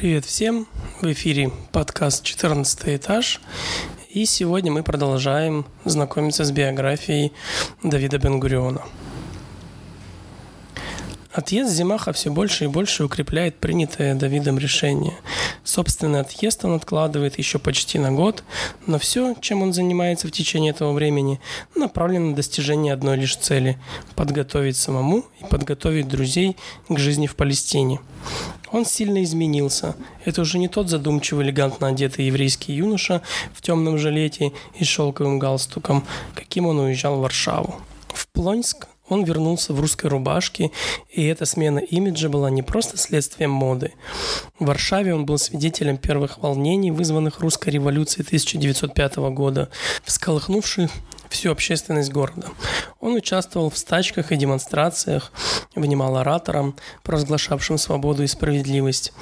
Привет всем! В эфире подкаст «14 этаж». И сегодня мы продолжаем знакомиться с биографией Давида Бенгуриона. Отъезд Зимаха все больше и больше укрепляет принятое Давидом решение. Собственный отъезд он откладывает еще почти на год, но все, чем он занимается в течение этого времени, направлено на достижение одной лишь цели – подготовить самому и подготовить друзей к жизни в Палестине. Он сильно изменился. Это уже не тот задумчивый, элегантно одетый еврейский юноша в темном жилете и шелковым галстуком, каким он уезжал в Варшаву. В Плонск он вернулся в русской рубашке, и эта смена имиджа была не просто следствием моды. В Варшаве он был свидетелем первых волнений, вызванных русской революцией 1905 года, всколыхнувших всю общественность города. Он участвовал в стачках и демонстрациях, внимал ораторам, провозглашавшим свободу и справедливость.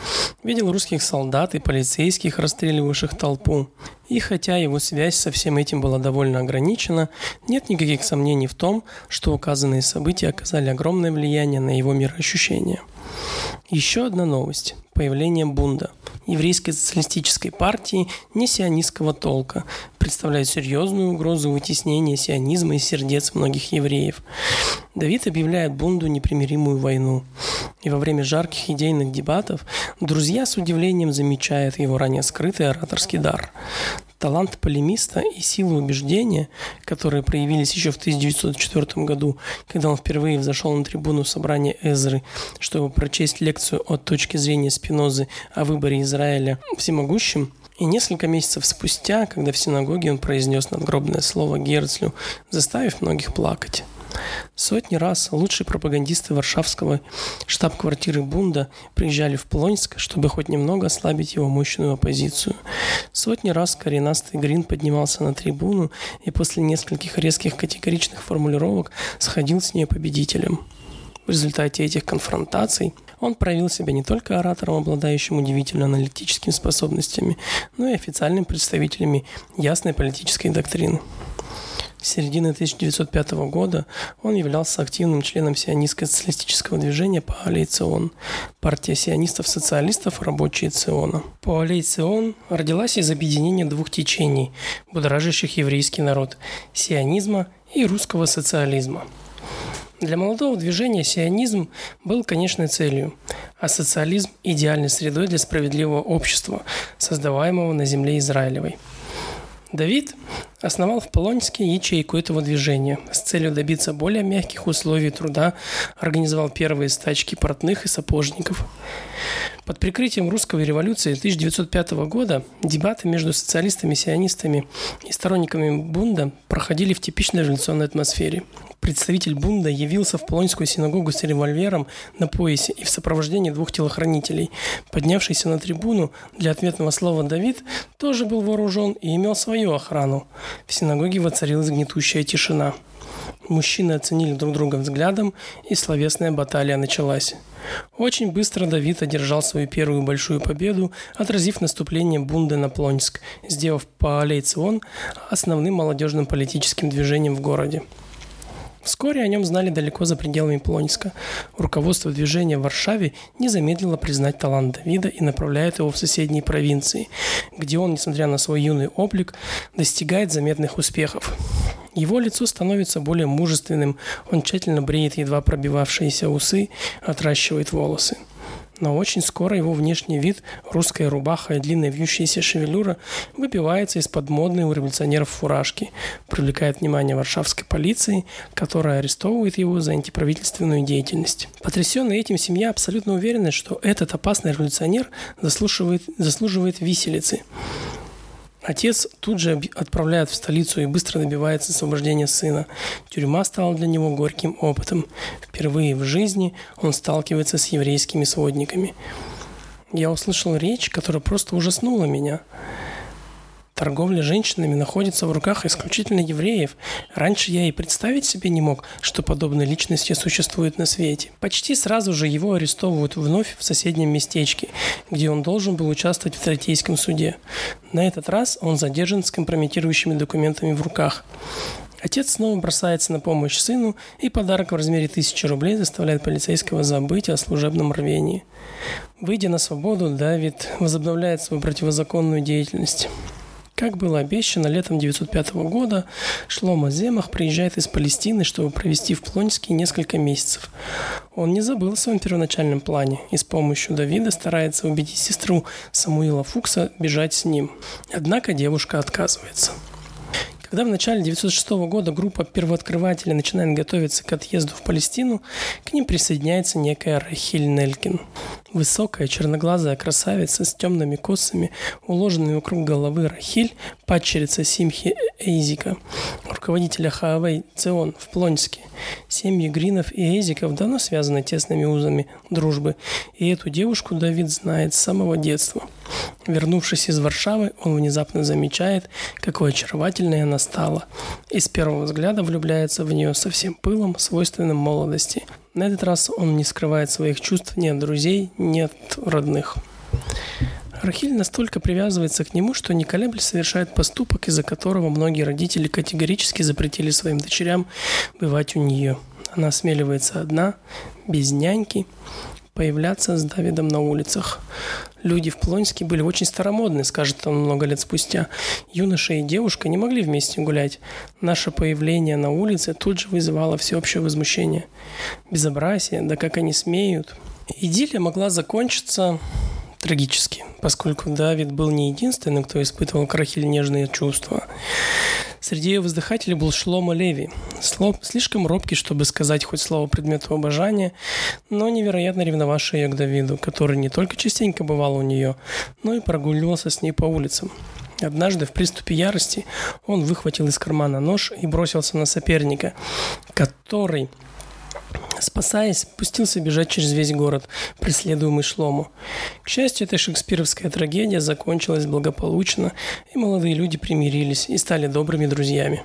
Видел русских солдат и полицейских, расстреливавших толпу. И хотя его связь со всем этим была довольно ограничена, нет никаких сомнений в том, что указанные события оказали огромное влияние на его мироощущение. Еще одна новость – появление Бунда – еврейской социалистической партии не сионистского толка, представляет серьезную угрозу вытеснения сионизма из сердец многих евреев. Давид объявляет Бунду непримиримую войну. И во время жарких идейных дебатов друзья с удивлением замечают его ранее скрытый ораторский дар. Талант полемиста и силу убеждения, которые проявились еще в 1904 году, когда он впервые взошел на трибуну собрания Эзры, чтобы прочесть лекцию от точки зрения Спинозы о выборе Израиля всемогущим, и несколько месяцев спустя, когда в синагоге он произнес надгробное слово Герцлю, заставив многих плакать. Сотни раз лучшие пропагандисты Варшавского штаб-квартиры Бунда приезжали в Плонск, чтобы хоть немного ослабить его мощную оппозицию. Сотни раз коренастый Грин поднимался на трибуну и после нескольких резких категоричных формулировок сходил с ней победителем. В результате этих конфронтаций он проявил себя не только оратором, обладающим удивительно аналитическими способностями, но и официальным представителями ясной политической доктрины. С середины 1905 года он являлся активным членом сионистско-социалистического движения Паалей Цион, партия сионистов-социалистов «Рабочие Циона». Паалей Цион родилась из объединения двух течений, будоражащих еврейский народ – сионизма и русского социализма. Для молодого движения сионизм был конечной целью, а социализм – идеальной средой для справедливого общества, создаваемого на земле Израилевой – Давид основал в Полонске ячейку этого движения с целью добиться более мягких условий труда, организовал первые стачки портных и сапожников. Под прикрытием русской революции 1905 года дебаты между социалистами-сионистами и сторонниками Бунда проходили в типичной революционной атмосфере представитель Бунда явился в Полонскую синагогу с револьвером на поясе и в сопровождении двух телохранителей. Поднявшийся на трибуну для ответного слова Давид тоже был вооружен и имел свою охрану. В синагоге воцарилась гнетущая тишина. Мужчины оценили друг друга взглядом, и словесная баталия началась. Очень быстро Давид одержал свою первую большую победу, отразив наступление Бунды на Плонск, сделав Паалей Цион основным молодежным политическим движением в городе. Вскоре о нем знали далеко за пределами Плонска. Руководство движения в Варшаве не замедлило признать талант Давида и направляет его в соседние провинции, где он, несмотря на свой юный облик, достигает заметных успехов. Его лицо становится более мужественным, он тщательно бреет едва пробивавшиеся усы, отращивает волосы. Но очень скоро его внешний вид, русская рубаха и длинная вьющаяся шевелюра выбивается из-под модной у революционеров фуражки, привлекает внимание варшавской полиции, которая арестовывает его за антиправительственную деятельность. Потрясенная этим семья абсолютно уверена, что этот опасный революционер заслуживает, заслуживает виселицы. Отец тут же отправляет в столицу и быстро добивается освобождения сына. Тюрьма стала для него горьким опытом. Впервые в жизни он сталкивается с еврейскими сводниками. Я услышал речь, которая просто ужаснула меня. Торговля женщинами находится в руках исключительно евреев. Раньше я и представить себе не мог, что подобные личности существуют на свете. Почти сразу же его арестовывают вновь в соседнем местечке, где он должен был участвовать в Третейском суде. На этот раз он задержан с компрометирующими документами в руках. Отец снова бросается на помощь сыну, и подарок в размере тысячи рублей заставляет полицейского забыть о служебном рвении. Выйдя на свободу, Давид возобновляет свою противозаконную деятельность. Как было обещано, летом 1905 года Шлома Земах приезжает из Палестины, чтобы провести в Плонске несколько месяцев. Он не забыл о своем первоначальном плане и с помощью Давида старается убедить сестру Самуила Фукса бежать с ним. Однако девушка отказывается. Когда в начале 1906 года группа первооткрывателей начинает готовиться к отъезду в Палестину, к ним присоединяется некая Рахиль Нелькин. Высокая черноглазая красавица с темными косами, уложенными вокруг головы Рахиль, падчерица Симхи Эйзика, руководителя Хаавей Цион в Плонске. Семьи Гринов и Эйзиков давно связаны тесными узами дружбы, и эту девушку Давид знает с самого детства. Вернувшись из Варшавы, он внезапно замечает, какой очаровательной она стала, и с первого взгляда влюбляется в нее со всем пылом, свойственным молодости – на этот раз он не скрывает своих чувств ни от друзей, ни от родных. Рахиль настолько привязывается к нему, что не колеблясь совершает поступок, из-за которого многие родители категорически запретили своим дочерям бывать у нее. Она осмеливается одна, без няньки, появляться с Давидом на улицах. Люди в Плонске были очень старомодны, скажет он много лет спустя. Юноша и девушка не могли вместе гулять. Наше появление на улице тут же вызывало всеобщее возмущение. Безобразие, да как они смеют. Идиллия могла закончиться трагически, поскольку Давид был не единственным, кто испытывал к Рахиль нежные чувства. Среди ее воздыхателей был Шлома Леви. Слов слишком робкий, чтобы сказать хоть слово предмету обожания, но невероятно ревновавший ее к Давиду, который не только частенько бывал у нее, но и прогуливался с ней по улицам. Однажды в приступе ярости он выхватил из кармана нож и бросился на соперника, который Спасаясь, пустился бежать через весь город, преследуемый Шлому. К счастью, эта шекспировская трагедия закончилась благополучно, и молодые люди примирились и стали добрыми друзьями.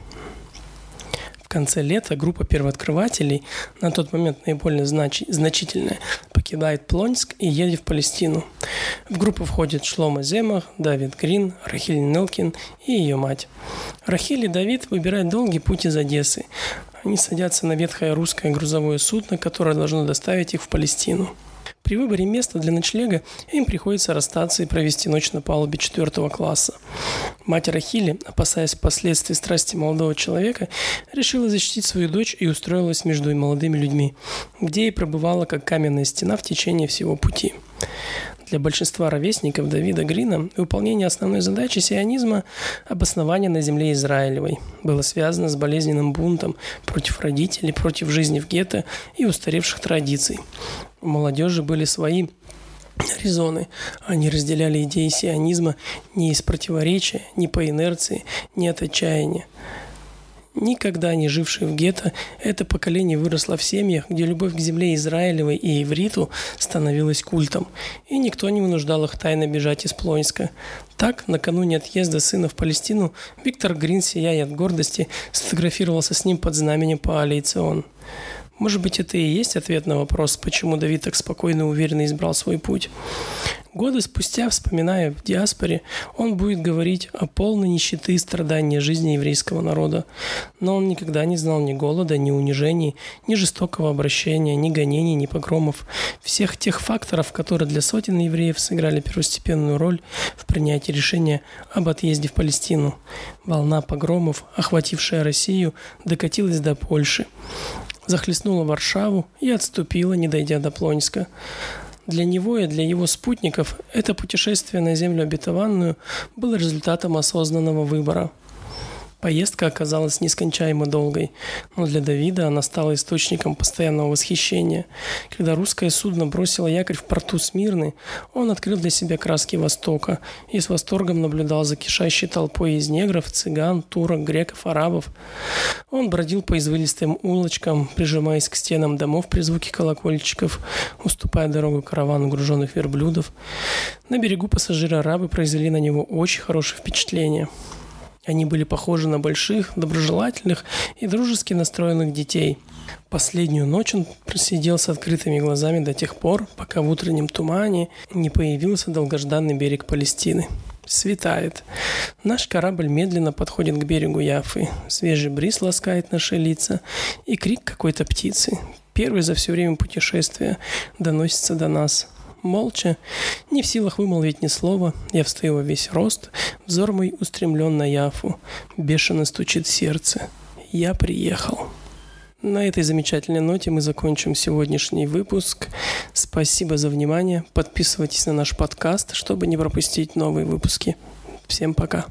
В конце лета группа первооткрывателей, на тот момент наиболее знач... значительная, покидает Плонск и едет в Палестину. В группу входят Шлома Земах, Давид Грин, Рахиль Нелкин и ее мать. Рахиль и Давид выбирают долгий путь из Одессы. Они садятся на ветхое русское грузовое судно, которое должно доставить их в Палестину. При выборе места для ночлега им приходится расстаться и провести ночь на палубе четвертого класса. Мать Рахили, опасаясь последствий страсти молодого человека, решила защитить свою дочь и устроилась между молодыми людьми, где и пробывала как каменная стена в течение всего пути. Для большинства ровесников Давида Грина выполнение основной задачи сионизма – обоснование на земле Израилевой – было связано с болезненным бунтом против родителей, против жизни в гетто и устаревших традиций. У молодежи были свои резоны. Они разделяли идеи сионизма не из противоречия, не по инерции, не от отчаяния. Никогда не жившие в гетто, это поколение выросло в семьях, где любовь к земле Израилевой и ивриту становилась культом, и никто не вынуждал их тайно бежать из Плонска. Так, накануне отъезда сына в Палестину, Виктор Грин, сияя от гордости, сфотографировался с ним под знаменем по Цион. Может быть, это и есть ответ на вопрос, почему Давид так спокойно и уверенно избрал свой путь. Годы спустя, вспоминая в диаспоре, он будет говорить о полной нищеты и страдании жизни еврейского народа. Но он никогда не знал ни голода, ни унижений, ни жестокого обращения, ни гонений, ни погромов. Всех тех факторов, которые для сотен евреев сыграли первостепенную роль в принятии решения об отъезде в Палестину. Волна погромов, охватившая Россию, докатилась до Польши захлестнула Варшаву и отступила, не дойдя до Плонска. Для него и для его спутников это путешествие на землю обетованную было результатом осознанного выбора – Поездка оказалась нескончаемо долгой, но для Давида она стала источником постоянного восхищения. Когда русское судно бросило якорь в порту Смирны, он открыл для себя краски Востока и с восторгом наблюдал за кишащей толпой из негров, цыган, турок, греков, арабов. Он бродил по извилистым улочкам, прижимаясь к стенам домов при звуке колокольчиков, уступая дорогу каравану груженных верблюдов. На берегу пассажиры-арабы произвели на него очень хорошее впечатление. Они были похожи на больших, доброжелательных и дружески настроенных детей. Последнюю ночь он просидел с открытыми глазами до тех пор, пока в утреннем тумане не появился долгожданный берег Палестины. Светает. Наш корабль медленно подходит к берегу Яфы. Свежий бриз ласкает наши лица и крик какой-то птицы. Первый за все время путешествия доносится до нас. Молча, не в силах вымолвить ни слова, я встаю во весь рост, взор мой устремлен на Яфу, бешено стучит сердце. Я приехал. На этой замечательной ноте мы закончим сегодняшний выпуск. Спасибо за внимание. Подписывайтесь на наш подкаст, чтобы не пропустить новые выпуски. Всем пока.